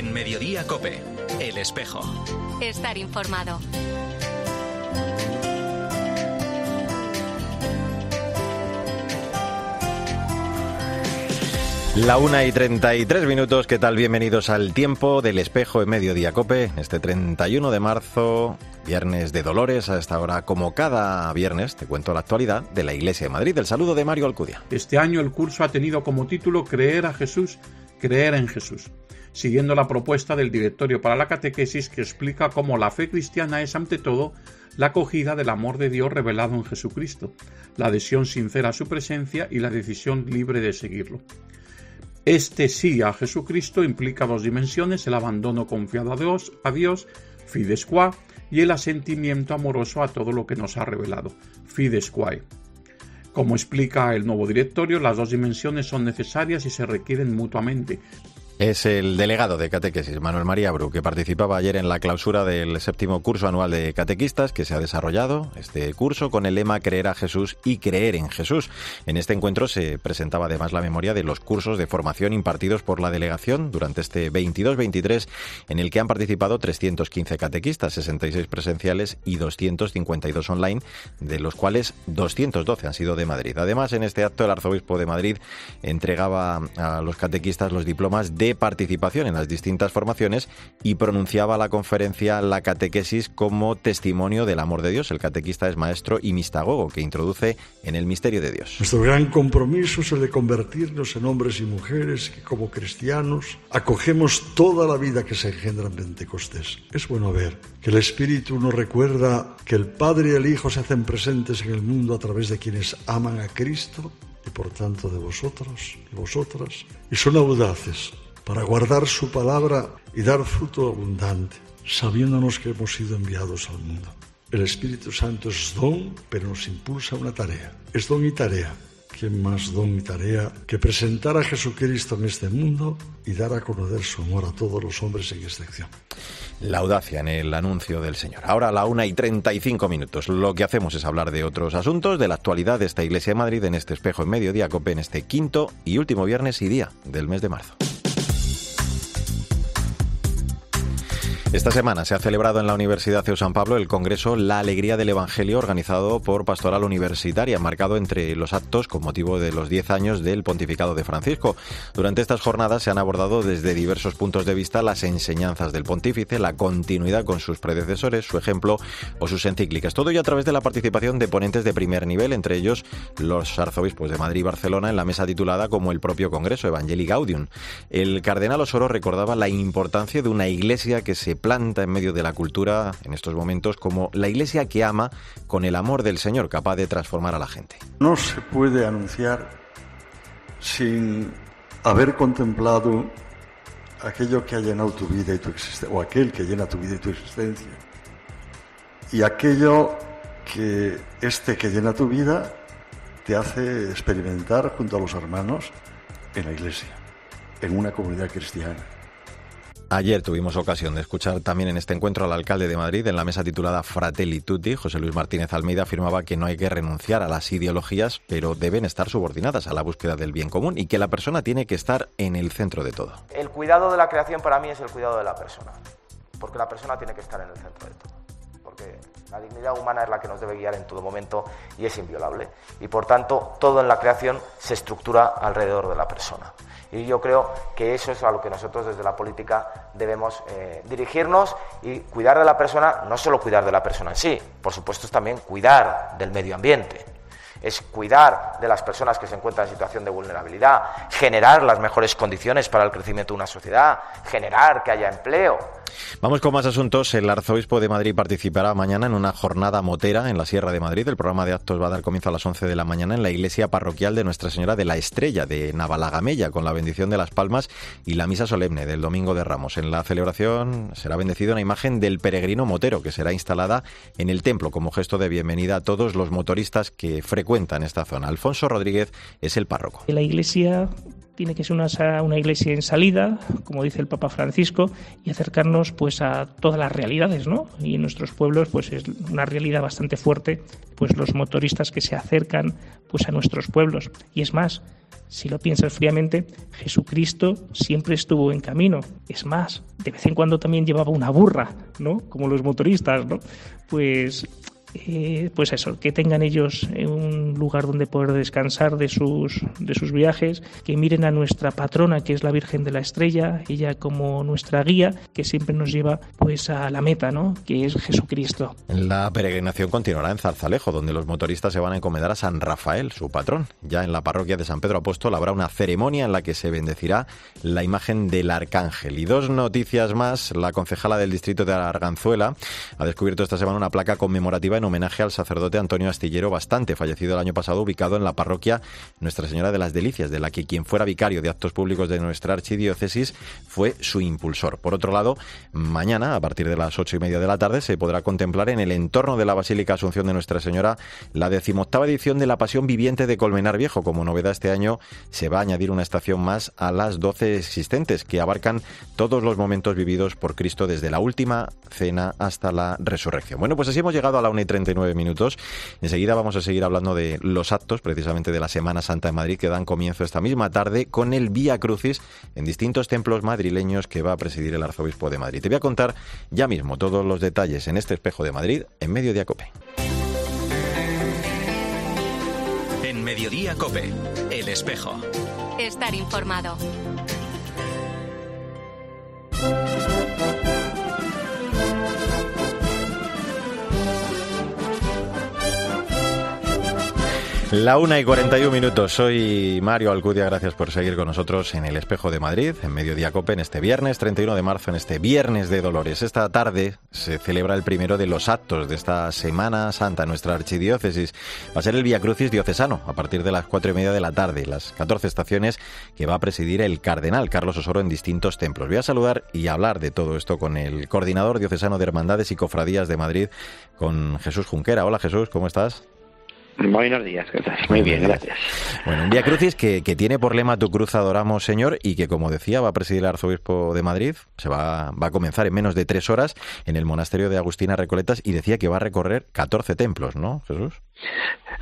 En Mediodía Cope, El Espejo. Estar informado. La una y 33 minutos, ¿qué tal? Bienvenidos al tiempo del espejo en Mediodía Cope, este 31 de marzo, viernes de Dolores, a esta hora, como cada viernes, te cuento la actualidad de la Iglesia de Madrid. El saludo de Mario Alcudia. Este año el curso ha tenido como título Creer a Jesús, creer en Jesús, siguiendo la propuesta del Directorio para la Catequesis que explica cómo la fe cristiana es ante todo la acogida del amor de Dios revelado en Jesucristo, la adhesión sincera a su presencia y la decisión libre de seguirlo. Este sí a Jesucristo implica dos dimensiones, el abandono confiado a Dios, a fides qua, y el asentimiento amoroso a todo lo que nos ha revelado, fides quae. Como explica el nuevo directorio, las dos dimensiones son necesarias y se requieren mutuamente, es el delegado de catequesis, Manuel María Bru, que participaba ayer en la clausura del séptimo curso anual de catequistas que se ha desarrollado, este curso, con el lema Creer a Jesús y creer en Jesús. En este encuentro se presentaba además la memoria de los cursos de formación impartidos por la delegación durante este 22-23, en el que han participado 315 catequistas, 66 presenciales y 252 online, de los cuales 212 han sido de Madrid. Además, en este acto el arzobispo de Madrid entregaba a los catequistas los diplomas de participación en las distintas formaciones y pronunciaba la conferencia la catequesis como testimonio del amor de Dios. El catequista es maestro y mistagogo que introduce en el misterio de Dios. Nuestro gran compromiso es el de convertirnos en hombres y mujeres que como cristianos acogemos toda la vida que se engendra en Pentecostés. Es bueno ver que el Espíritu nos recuerda que el Padre y el Hijo se hacen presentes en el mundo a través de quienes aman a Cristo y por tanto de vosotros y vosotras, y son audaces para guardar su palabra y dar fruto abundante, sabiéndonos que hemos sido enviados al mundo. El Espíritu Santo es don, pero nos impulsa una tarea. Es don y tarea. ¿Quién más don y tarea que presentar a Jesucristo en este mundo y dar a conocer su amor a todos los hombres sin excepción? La audacia en el anuncio del Señor. Ahora a la una y 35 minutos. Lo que hacemos es hablar de otros asuntos, de la actualidad de esta Iglesia de Madrid en este espejo en mediodía, COPE, en este quinto y último viernes y día del mes de marzo. Esta semana se ha celebrado en la Universidad de San Pablo el Congreso La Alegría del Evangelio organizado por Pastoral Universitaria, marcado entre los actos con motivo de los 10 años del pontificado de Francisco. Durante estas jornadas se han abordado desde diversos puntos de vista las enseñanzas del pontífice, la continuidad con sus predecesores, su ejemplo o sus encíclicas. Todo ello a través de la participación de ponentes de primer nivel, entre ellos los arzobispos de Madrid y Barcelona en la mesa titulada como el propio Congreso Evangelii Gaudium. El cardenal Osoro recordaba la importancia de una iglesia que se planta en medio de la cultura en estos momentos como la iglesia que ama con el amor del Señor, capaz de transformar a la gente. No se puede anunciar sin haber contemplado aquello que ha llenado tu vida y tu existencia, o aquel que llena tu vida y tu existencia. Y aquello que este que llena tu vida te hace experimentar junto a los hermanos en la iglesia, en una comunidad cristiana. Ayer tuvimos ocasión de escuchar también en este encuentro al alcalde de Madrid en la mesa titulada Fratelli Tutti. José Luis Martínez Almeida afirmaba que no hay que renunciar a las ideologías, pero deben estar subordinadas a la búsqueda del bien común y que la persona tiene que estar en el centro de todo. El cuidado de la creación para mí es el cuidado de la persona, porque la persona tiene que estar en el centro de todo. Porque la dignidad humana es la que nos debe guiar en todo momento y es inviolable. Y por tanto, todo en la creación se estructura alrededor de la persona. Y yo creo que eso es a lo que nosotros desde la política debemos eh, dirigirnos y cuidar de la persona, no solo cuidar de la persona en sí, por supuesto es también cuidar del medio ambiente es cuidar de las personas que se encuentran en situación de vulnerabilidad, generar las mejores condiciones para el crecimiento de una sociedad, generar que haya empleo. Vamos con más asuntos. El arzobispo de Madrid participará mañana en una jornada motera en la Sierra de Madrid. El programa de actos va a dar comienzo a las 11 de la mañana en la iglesia parroquial de Nuestra Señora de la Estrella de Navalagamella, con la bendición de las palmas y la misa solemne del Domingo de Ramos. En la celebración será bendecida una imagen del peregrino motero que será instalada en el templo como gesto de bienvenida a todos los motoristas que frecuentan esta zona. Alfonso Rodríguez es el párroco. La iglesia tiene que ser una, una iglesia en salida, como dice el Papa Francisco, y acercarnos pues a todas las realidades, ¿no? Y en nuestros pueblos pues es una realidad bastante fuerte, pues los motoristas que se acercan pues a nuestros pueblos. Y es más, si lo piensas fríamente, Jesucristo siempre estuvo en camino. Es más, de vez en cuando también llevaba una burra, ¿no? Como los motoristas, ¿no? Pues eh, pues eso, que tengan ellos un lugar donde poder descansar de sus, de sus viajes, que miren a nuestra patrona, que es la Virgen de la Estrella, ella como nuestra guía, que siempre nos lleva pues a la meta, ¿no? Que es Jesucristo. La peregrinación continuará en Zarzalejo, donde los motoristas se van a encomendar a San Rafael, su patrón. Ya en la parroquia de San Pedro Apóstol habrá una ceremonia en la que se bendecirá la imagen del arcángel. Y dos noticias más, la concejala del distrito de Arganzuela ha descubierto esta semana una placa conmemorativa en homenaje al sacerdote Antonio Astillero Bastante, fallecido el año pasado, ubicado en la parroquia Nuestra Señora de las Delicias, de la que quien fuera vicario de actos públicos de nuestra archidiócesis fue su impulsor. Por otro lado, mañana, a partir de las ocho y media de la tarde, se podrá contemplar en el entorno de la Basílica Asunción de Nuestra Señora la decimoctava edición de la Pasión Viviente de Colmenar Viejo. Como novedad este año se va a añadir una estación más a las doce existentes, que abarcan todos los momentos vividos por Cristo desde la última cena hasta la resurrección. Bueno, pues así hemos llegado a la una 39 minutos. Enseguida vamos a seguir hablando de los actos, precisamente de la Semana Santa de Madrid, que dan comienzo esta misma tarde con el Vía Crucis en distintos templos madrileños que va a presidir el Arzobispo de Madrid. Te voy a contar ya mismo todos los detalles en este espejo de Madrid en Mediodía Cope. En Mediodía Cope, el espejo. Estar informado. La una y 41 minutos. Soy Mario Alcudia. Gracias por seguir con nosotros en el Espejo de Madrid, en Mediodía Cope, en este viernes 31 de marzo, en este viernes de Dolores. Esta tarde se celebra el primero de los actos de esta Semana Santa nuestra archidiócesis. Va a ser el Via Crucis diocesano a partir de las cuatro y media de la tarde, las 14 estaciones que va a presidir el cardenal Carlos Osoro en distintos templos. Voy a saludar y hablar de todo esto con el coordinador diocesano de Hermandades y Cofradías de Madrid, con Jesús Junquera. Hola Jesús, ¿cómo estás? Buenos días, ¿qué tal? Muy bien, gracias. Bueno, un Vía Crucis que, que, tiene por lema Tu cruz adoramos, Señor, y que, como decía, va a presidir el arzobispo de Madrid. Se va, va a comenzar en menos de tres horas en el monasterio de Agustina Recoletas y decía que va a recorrer 14 templos, ¿no, Jesús?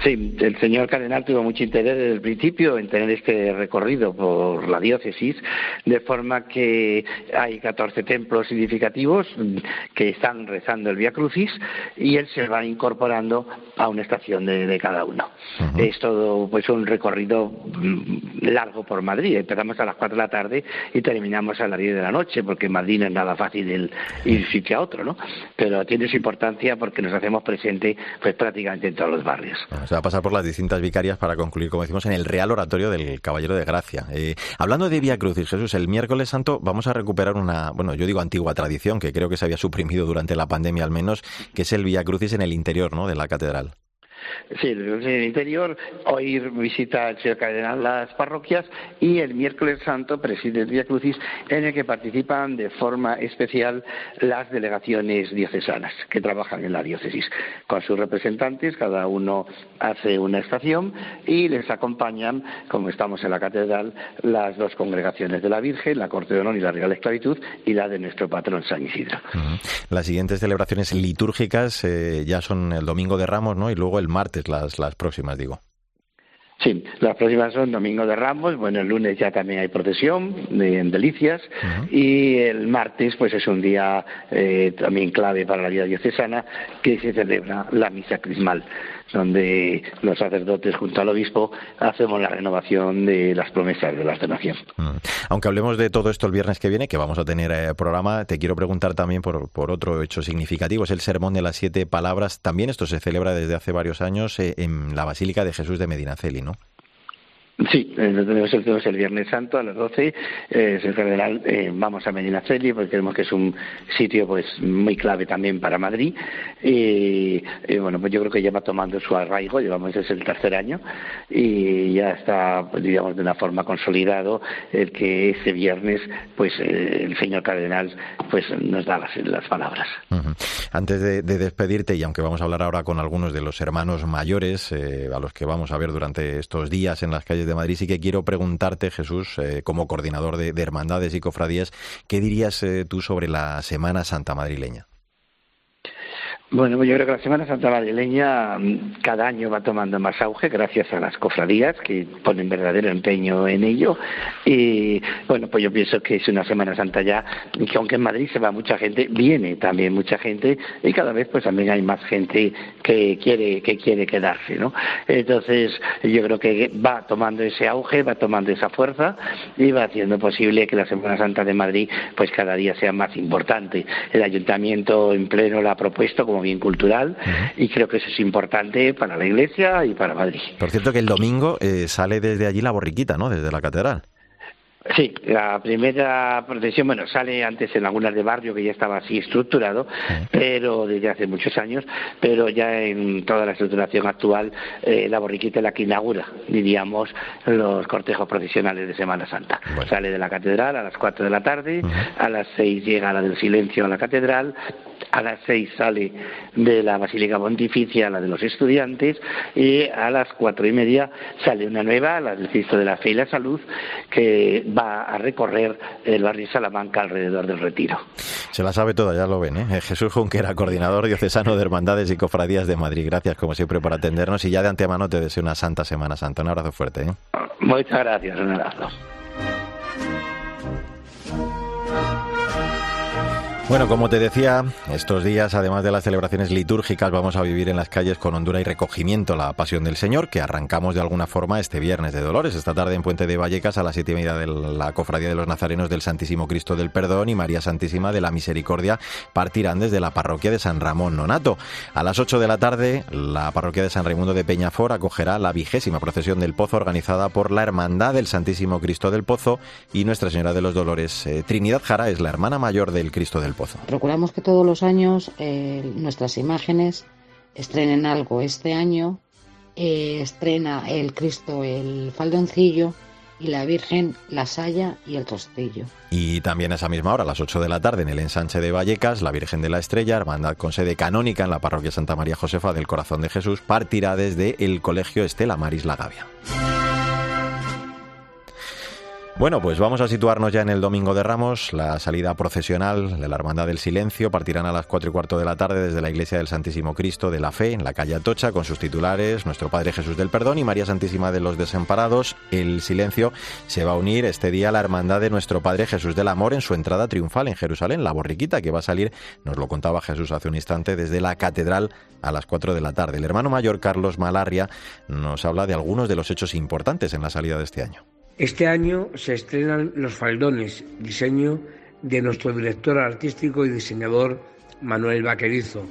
Sí, el señor cardenal tuvo mucho interés desde el principio en tener este recorrido por la diócesis, de forma que hay 14 templos significativos que están rezando el Vía Crucis y él se va incorporando a una estación de, de cada uno. Es todo pues un recorrido mm, largo por Madrid. Empezamos a las 4 de la tarde y terminamos a las 10 de la noche, porque en Madrid no es nada fácil el ir sitio a otro, ¿no? Pero tiene su importancia porque nos hacemos presente pues prácticamente en todos los barrios. Se va a pasar por las distintas vicarias para concluir, como decimos, en el Real Oratorio del Caballero de Gracia. Eh, hablando de Vía Crucis, Jesús, el miércoles santo vamos a recuperar una, bueno, yo digo antigua tradición, que creo que se había suprimido durante la pandemia al menos, que es el Vía Crucis en el interior ¿no? de la catedral. Sí, en el interior, hoy visita el señor cardenal las parroquias y el miércoles santo preside el Vía Crucis en el que participan de forma especial las delegaciones diocesanas que trabajan en la diócesis con sus representantes, cada uno hace una estación y les acompañan, como estamos en la catedral, las dos congregaciones de la Virgen, la Corte de Honor y la Real Esclavitud y la de nuestro patrón San Isidro. Las siguientes celebraciones litúrgicas eh, ya son el Domingo de Ramos, ¿no? Y luego martes las, las próximas, digo. Sí, las próximas son Domingo de Ramos, bueno, el lunes ya también hay procesión en Delicias uh -huh. y el martes pues es un día eh, también clave para la vida diocesana que se celebra la misa crismal donde los sacerdotes junto al obispo hacemos la renovación de las promesas de la ordenación. Mm. Aunque hablemos de todo esto el viernes que viene, que vamos a tener eh, programa, te quiero preguntar también por, por, otro hecho significativo, es el Sermón de las Siete Palabras. También esto se celebra desde hace varios años eh, en la Basílica de Jesús de Medinaceli, ¿no? Sí, tenemos el, Viernes Santo a las 12. Eh, en general eh, vamos a Medinaceli porque creemos que es un sitio pues muy clave también para Madrid. Y, bueno, pues yo creo que ya va tomando su arraigo, llevamos desde el tercer año y ya está, pues, digamos, de una forma consolidado el que ese viernes pues eh, el señor cardenal pues nos da las, palabras. Antes de, de, despedirte, y aunque vamos a hablar ahora con algunos de los hermanos mayores a los que vamos a ver durante estos días en las calles de Madrid, sí que quiero preguntarte, Jesús, eh, como coordinador de, hermandades y cofradías, ¿qué dirías eh, tú sobre la Semana Santa madrileña? Bueno, yo creo que la Semana Santa Madrileña mm, cada año va tomando más auge gracias a las cofradías que ponen verdadero empeño en ello. Y bueno, pues yo pienso que es una Semana Santa ya que aunque en Madrid se va mucha gente, viene también mucha gente y cada vez pues también hay más gente que quiere que quiere quedarse, ¿no? Entonces yo creo que va tomando ese auge, va tomando esa fuerza y va haciendo posible que la Semana Santa de Madrid pues cada día sea más importante. El ayuntamiento en pleno la ha propuesto como bien cultural y creo que eso es importante para la Iglesia y para Madrid. Por cierto que el domingo eh, sale desde allí la borriquita, ¿no? Desde la catedral. Sí, la primera procesión, bueno, sale antes en algunas de barrio que ya estaba así estructurado, pero desde hace muchos años, pero ya en toda la estructuración actual, eh, la borriquita es la que inaugura, diríamos, los cortejos procesionales de Semana Santa. Sale de la catedral a las 4 de la tarde, a las 6 llega la del silencio a la catedral, a las 6 sale de la Basílica Pontificia la de los estudiantes y a las cuatro y media sale una nueva, la del Cristo de la Fe y la Salud, que va a recorrer el barrio Salamanca alrededor del Retiro. Se la sabe toda, ya lo ven. ¿eh? Jesús Junquera, coordinador diocesano de Hermandades y Cofradías de Madrid. Gracias, como siempre, por atendernos y ya de antemano te deseo una santa Semana Santa. Un abrazo fuerte. ¿eh? Muchas gracias, un abrazo. Bueno, como te decía, estos días, además de las celebraciones litúrgicas, vamos a vivir en las calles con hondura y recogimiento la Pasión del Señor, que arrancamos de alguna forma este viernes de Dolores, esta tarde en Puente de Vallecas a las siete y media de la Cofradía de los Nazarenos del Santísimo Cristo del Perdón y María Santísima de la Misericordia partirán desde la parroquia de San Ramón Nonato. A las ocho de la tarde, la parroquia de San Raimundo de Peñafort acogerá la vigésima procesión del Pozo organizada por la Hermandad del Santísimo Cristo del Pozo y Nuestra Señora de los Dolores. Eh, Trinidad Jara es la hermana mayor del Cristo del Procuramos que todos los años eh, nuestras imágenes estrenen algo. Este año eh, estrena el Cristo el faldoncillo y la Virgen la saya y el rostrillo. Y también a esa misma hora, a las 8 de la tarde, en el ensanche de Vallecas, la Virgen de la Estrella, hermandad con sede canónica en la parroquia Santa María Josefa del Corazón de Jesús, partirá desde el Colegio Estela Maris La Gavia. Bueno, pues vamos a situarnos ya en el Domingo de Ramos. La salida procesional de la Hermandad del Silencio partirán a las cuatro y cuarto de la tarde desde la Iglesia del Santísimo Cristo de la Fe, en la calle Atocha, con sus titulares Nuestro Padre Jesús del Perdón y María Santísima de los Desamparados. El Silencio se va a unir este día a la Hermandad de Nuestro Padre Jesús del Amor en su entrada triunfal en Jerusalén, la borriquita que va a salir, nos lo contaba Jesús hace un instante, desde la Catedral a las cuatro de la tarde. El hermano mayor Carlos Malarria nos habla de algunos de los hechos importantes en la salida de este año. Este año se estrenan los faldones, diseño de nuestro director artístico y diseñador Manuel Vaquerizo,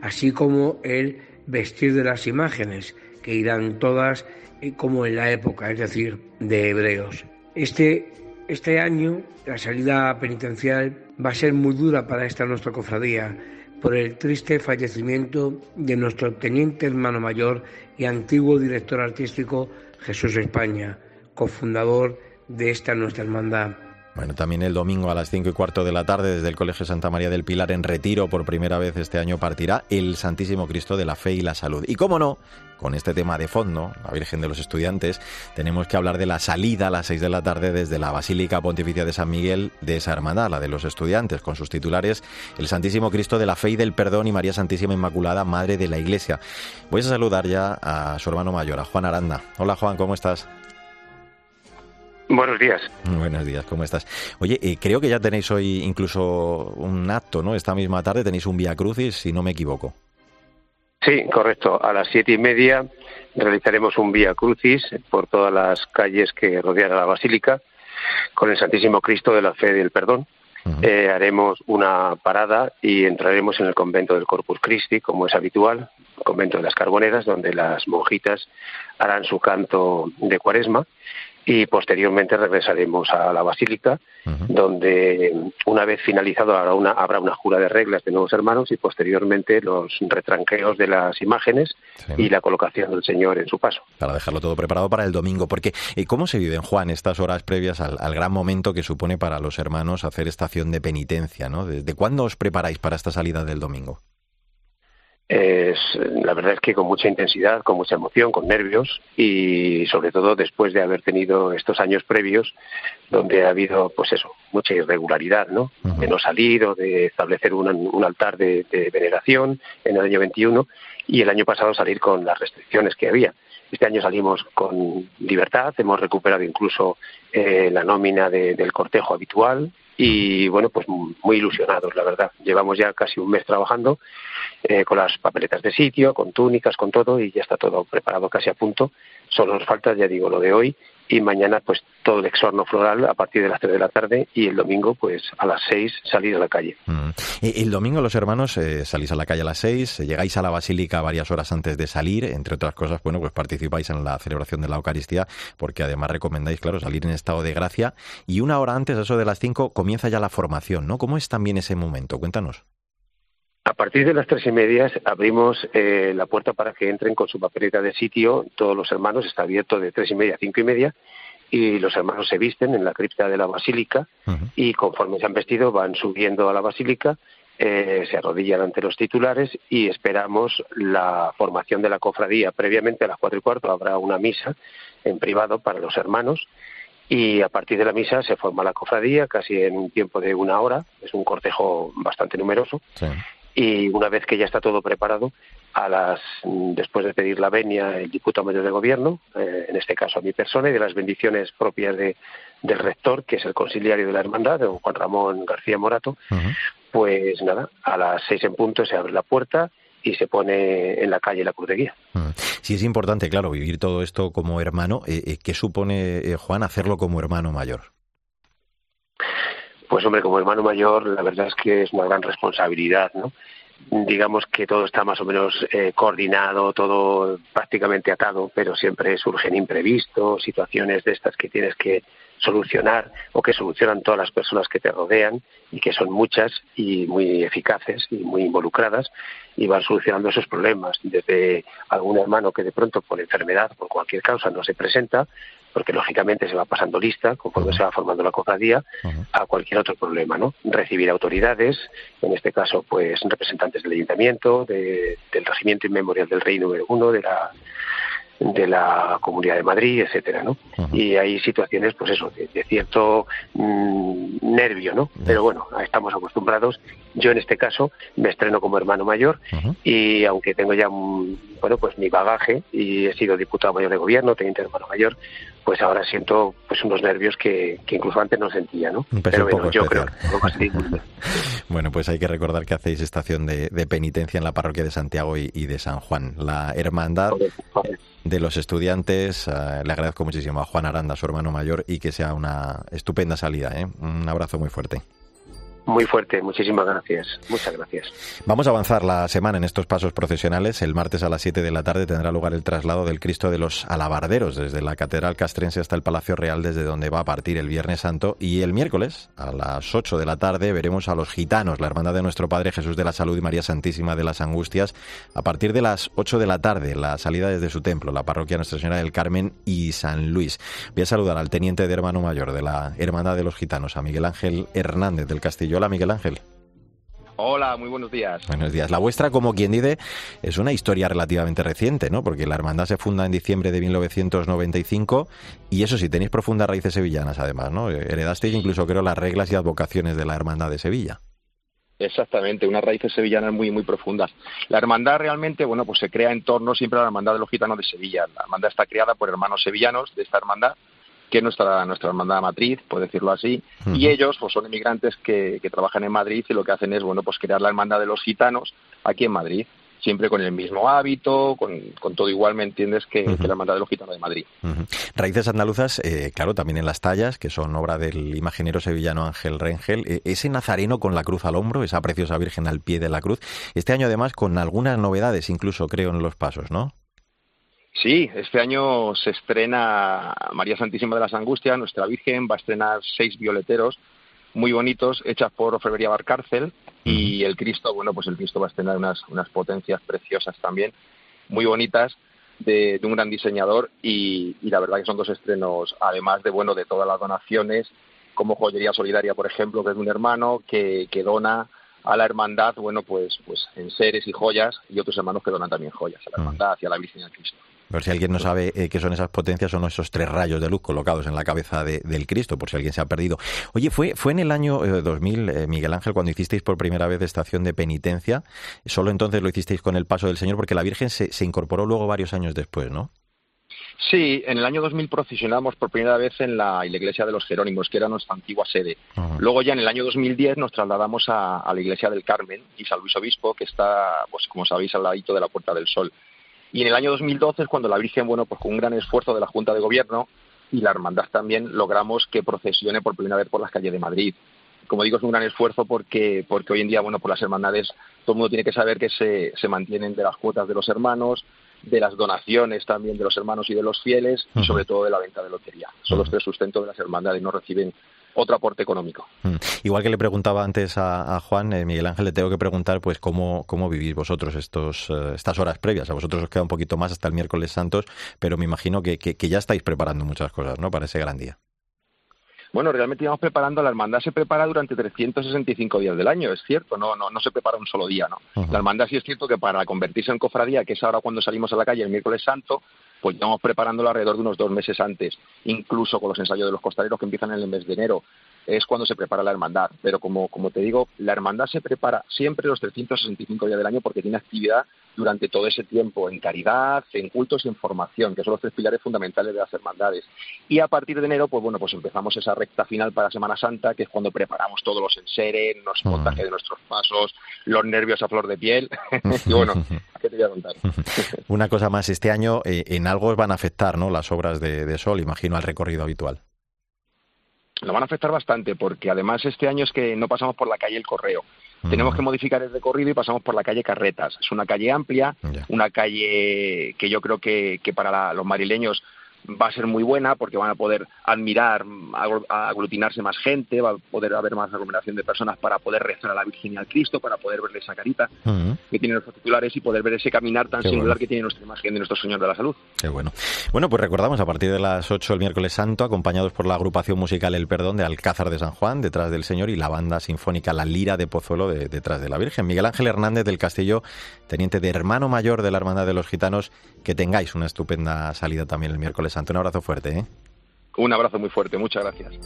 así como el vestir de las imágenes, que irán todas eh, como en la época, es decir, de hebreos. Este, este año la salida penitencial va a ser muy dura para esta nuestra cofradía por el triste fallecimiento de nuestro teniente hermano mayor y antiguo director artístico Jesús España cofundador de esta nuestra hermandad. Bueno, también el domingo a las cinco y cuarto de la tarde desde el Colegio Santa María del Pilar en retiro por primera vez este año partirá el Santísimo Cristo de la Fe y la Salud. Y cómo no, con este tema de fondo, la Virgen de los Estudiantes, tenemos que hablar de la salida a las seis de la tarde desde la Basílica Pontificia de San Miguel de esa hermandad, la de los estudiantes, con sus titulares el Santísimo Cristo de la Fe y del Perdón y María Santísima Inmaculada, Madre de la Iglesia. Voy a saludar ya a su hermano mayor, a Juan Aranda. Hola Juan, ¿cómo estás? Buenos días. Buenos días, ¿cómo estás? Oye, eh, creo que ya tenéis hoy incluso un acto, ¿no? Esta misma tarde tenéis un Vía Crucis, si no me equivoco. Sí, correcto. A las siete y media realizaremos un Vía Crucis por todas las calles que rodean a la Basílica con el Santísimo Cristo de la Fe y del Perdón. Eh, haremos una parada y entraremos en el convento del Corpus Christi, como es habitual, el convento de las Carboneras, donde las monjitas harán su canto de cuaresma y posteriormente regresaremos a la basílica, donde una vez finalizado habrá una, habrá una jura de reglas de nuevos hermanos y posteriormente los retranqueos de las imágenes y la colocación del Señor en su paso. Para dejarlo todo preparado para el domingo, porque eh, ¿cómo se viven, Juan, estas horas previas al, gran momento que supone para los hermanos hacer estación de penitencia? ¿no? ¿Desde cuándo os preparáis para esta salida del domingo? Es, la verdad es que con mucha intensidad, con mucha emoción, con nervios y sobre todo después de haber tenido estos años previos donde ha habido, pues eso, mucha irregularidad, ¿no? De no salir o de establecer un, un altar de, de, veneración en el año 21 y el año pasado salir con las restricciones que había. Este año salimos con libertad, hemos recuperado incluso eh, la nómina de, del cortejo habitual, y bueno, pues muy ilusionados, la verdad. Llevamos ya casi un mes trabajando eh, con las papeletas de sitio, con túnicas, con todo y ya está todo preparado casi a punto. Solo nos falta, ya digo, lo de hoy y mañana pues todo el exorno floral a partir de las 3 de la tarde y el domingo pues a las 6 salir a la calle. Mm. El domingo los hermanos eh, salís a la calle a las 6, llegáis a la basílica varias horas antes de salir, entre otras cosas, bueno, pues participáis en la celebración de la Eucaristía porque además recomendáis, claro, salir en estado de gracia y una hora antes, eso de las 5, comienza ya la formación, ¿no? ¿Cómo es también ese momento? Cuéntanos. A partir de las tres y media abrimos eh, la puerta para que entren con su papeleta de sitio. Todos los hermanos está abierto de tres y media a cinco y media y los hermanos se visten en la cripta de la basílica y conforme se han vestido van subiendo a la basílica, eh, se arrodillan ante los titulares y esperamos la formación de la cofradía. Previamente a las cuatro y cuarto habrá una misa en privado para los hermanos y a partir de la misa se forma la cofradía casi en un tiempo de una hora. Es un cortejo bastante numeroso. Sí y una vez que ya está todo preparado, a las después de pedir la venia el diputado mayor de gobierno, eh, en este caso a mi persona, y de las bendiciones propias de, del rector, que es el conciliario de la hermandad, don Juan Ramón García Morato, pues nada, a las seis en punto se abre la puerta y se pone en la calle la cruz de guía. Sí, es importante, claro, vivir todo esto como hermano. Eh, eh, ¿Qué supone, Juan, hacerlo como hermano mayor? Pues hombre, como hermano mayor, la verdad es que es una gran responsabilidad, ¿no? digamos que todo está más o menos eh, coordinado, todo prácticamente atado, pero siempre surgen imprevistos, situaciones de estas que tienes que solucionar o que solucionan todas las personas que te rodean y que son muchas y muy eficaces y muy involucradas y van solucionando esos problemas. Desde algún hermano que de pronto por enfermedad por cualquier causa no se presenta porque lógicamente se va pasando lista conforme se va formando la cofradía a cualquier otro problema, ¿no? Recibir autoridades, en este caso, pues representantes del ayuntamiento, del regimiento inmemorial del Rey número uno, de la de la Comunidad de Madrid, etcétera, ¿no? Y hay situaciones, pues eso, de, cierto mm, nervio, ¿no? Pero bueno, estamos acostumbrados. Yo en este caso me estreno como hermano mayor y aunque tengo ya, bueno, pues mi bagaje y he sido diputado mayor de gobierno, teniente hermano mayor, pues ahora siento pues unos nervios que, incluso antes no sentía, ¿no? Pero bueno, yo creo. bueno, pues hay que recordar que hacéis estación de, penitencia en la parroquia de Santiago y, de San Juan. La hermandad de los estudiantes. Eh, le agradezco muchísimo a Juan Aranda, su hermano mayor, y que sea una estupenda salida. ¿eh? Un abrazo muy fuerte. Muy fuerte, muchísimas gracias. Muchas gracias. Vamos a avanzar la semana en estos pasos procesionales. El martes a las 7 de la tarde tendrá lugar el traslado del Cristo de los Alabarderos desde la Catedral Castrense hasta el Palacio Real, desde donde va a partir el Viernes Santo. Y el miércoles a las 8 de la tarde veremos a los gitanos, la hermandad de nuestro Padre Jesús de la Salud y María Santísima de las Angustias, a partir de las 8 de la tarde, la salida desde su templo, la parroquia Nuestra Señora del Carmen y San Luis. Voy a saludar al teniente de hermano mayor de la Hermandad de los Gitanos, a Miguel Ángel Hernández del Castillo Hola, Miguel Ángel. Hola, muy buenos días. Buenos días. La vuestra, como quien dice, es una historia relativamente reciente, ¿no? Porque la hermandad se funda en diciembre de 1995 y eso sí, tenéis profundas raíces sevillanas, además, ¿no? Heredasteis incluso, creo, las reglas y advocaciones de la hermandad de Sevilla. Exactamente, unas raíces sevillanas muy muy profundas. La hermandad realmente, bueno, pues se crea en torno siempre a la hermandad de los gitanos de Sevilla. La hermandad está creada por hermanos sevillanos de esta hermandad que es nuestra, nuestra hermandad matriz, por decirlo así, y ellos pues son inmigrantes que, que, trabajan en Madrid y lo que hacen es, bueno, pues crear la hermandad de los gitanos aquí en Madrid, siempre con el mismo hábito, con, con todo igual, ¿me entiendes?, que, la hermandad de los gitanos de Madrid. Raíces andaluzas, eh, claro, también en las tallas, que son obra del imaginero sevillano Ángel Rengel, eh, ese nazareno con la cruz al hombro, esa preciosa Virgen al pie de la cruz, este año además con algunas novedades, incluso creo, en los pasos, ¿no? Sí, este año se estrena María Santísima de las Angustias, nuestra Virgen, va a estrenar seis violeteros muy bonitos, hechas por Orfebrería Barcárcel, y el Cristo, bueno, pues el Cristo va a estrenar unas, unas potencias preciosas también, muy bonitas, de, un gran diseñador, y, la verdad que son dos estrenos, además de, bueno, de todas las donaciones, como Joyería Solidaria, por ejemplo, que es de un hermano que, que dona a la hermandad, bueno, pues, pues en seres y joyas, y otros hermanos que donan también joyas a la mm. hermandad y a la Virgen y al Cristo. Pero si alguien no sabe eh, qué son esas potencias, son esos tres rayos de luz colocados en la cabeza del Cristo, por si alguien se ha perdido. Oye, fue, fue en el año 2000, eh, eh, Miguel Ángel, cuando hicisteis por primera vez estación de penitencia. Solo entonces lo hicisteis con el paso del Señor, porque la Virgen se, se incorporó luego varios años después, ¿no? Sí, en el año 2000 procesionamos por primera vez en la, iglesia de los Jerónimos, que era nuestra antigua sede. Luego ya en el año 2010 nos trasladamos a, la iglesia del Carmen y San Luis Obispo, que está, pues como sabéis, al ladito de la Puerta del Sol. Y en el año 2012 es cuando la Virgen, bueno, pues con un gran esfuerzo de la Junta de Gobierno y la Hermandad también logramos que procesione por primera vez por las calles de Madrid. Como digo, es un gran esfuerzo porque, porque hoy en día, bueno, por las hermandades todo el mundo tiene que saber que se, se mantienen de las cuotas de los hermanos, de las donaciones también de los hermanos y de los fieles y sobre todo de la venta de lotería. Son los tres sustentos de las hermandades, no reciben otro aporte económico. Igual que le preguntaba antes a, Juan, eh, Miguel Ángel, le tengo que preguntar pues cómo, cómo vivís vosotros estos, eh, estas horas previas. A vosotros os queda un poquito más hasta el miércoles santos, pero me imagino que, que, que ya estáis preparando muchas cosas ¿no? para ese gran día. Bueno, realmente íbamos preparando, la hermandad se prepara durante 365 días del año, es cierto, no, no, no se prepara un solo día, ¿no? La hermandad sí es cierto que para convertirse en cofradía, que es ahora cuando salimos a la calle el miércoles santo, pues estamos preparándolo alrededor de unos dos meses antes, incluso con los ensayos de los costaleros que empiezan en el mes de enero es cuando se prepara la hermandad. Pero como, como te digo, la hermandad se prepara siempre los 365 días del año porque tiene actividad durante todo ese tiempo en caridad, en cultos y en formación, que son los tres pilares fundamentales de las hermandades. Y a partir de enero, pues bueno, pues empezamos esa recta final para Semana Santa, que es cuando preparamos todos los enseres, los montajes de nuestros pasos, los nervios a flor de piel. y bueno, ¿qué te voy a contar? Una cosa más, este año eh, en algo van a afectar, ¿no? Las obras de Sol, imagino, al recorrido habitual lo van a afectar bastante porque además este año es que no pasamos por la calle El Correo. Tenemos que modificar el recorrido y pasamos por la calle Carretas. Es una calle amplia, una calle que yo creo que, que para los marileños va a ser muy buena porque van a poder admirar, aglutinarse más gente, va a poder haber más aglomeración de personas para poder rezar a la Virgen y al Cristo, para poder verle esa carita que tienen los titulares y poder ver ese caminar tan singular que tiene nuestra imagen de nuestro Señor de la Salud. Qué bueno. Bueno, pues recordamos a partir de las 8 el miércoles santo, acompañados por la agrupación musical El Perdón de Alcázar de San Juan, detrás del Señor, y la banda sinfónica La Lira de Pozuelo, detrás de la Virgen. Miguel Ángel Hernández del Castillo, teniente de hermano mayor de la Hermandad de los Gitanos, que tengáis una estupenda salida también el miércoles santo. Un abrazo fuerte. ¿eh? Un abrazo muy fuerte, muchas gracias.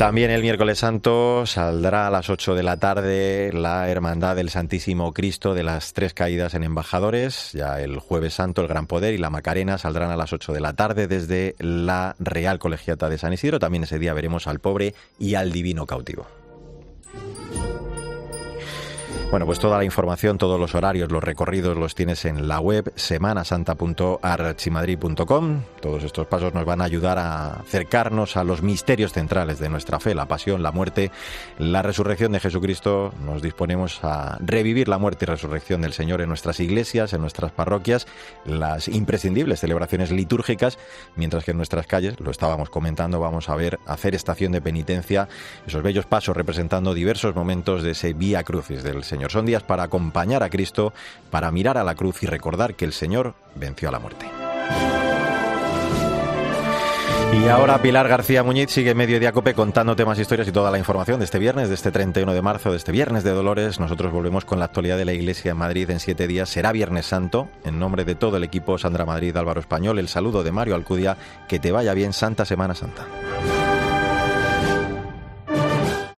También el miércoles santo saldrá a las 8 de la tarde la Hermandad del Santísimo Cristo de las Tres Caídas en Embajadores. Ya el jueves santo el Gran Poder y la Macarena saldrán a las 8 de la tarde desde la Real Colegiata de San Isidro. También ese día veremos al pobre y al divino cautivo. Bueno, pues toda la información, todos los horarios, los recorridos los tienes en la web semanasanta.archimadrid.com. Todos estos pasos nos van a ayudar a acercarnos a los misterios centrales de nuestra fe, la pasión, la muerte, la resurrección de Jesucristo. Nos disponemos a revivir la muerte y resurrección del Señor en nuestras iglesias, en nuestras parroquias, las imprescindibles celebraciones litúrgicas, mientras que en nuestras calles, lo estábamos comentando, vamos a ver hacer estación de penitencia, esos bellos pasos representando diversos momentos de ese vía crucis del Señor. Son días para acompañar a Cristo, para mirar a la cruz y recordar que el Señor venció a la muerte. Y ahora Pilar García Muñiz sigue medio día cope contando temas, historias y toda la información de este viernes, de este 31 de marzo, de este viernes de Dolores. Nosotros volvemos con la actualidad de la Iglesia en Madrid en siete días. Será Viernes Santo. En nombre de todo el equipo, Sandra Madrid, Álvaro Español, el saludo de Mario Alcudia. Que te vaya bien, Santa Semana Santa.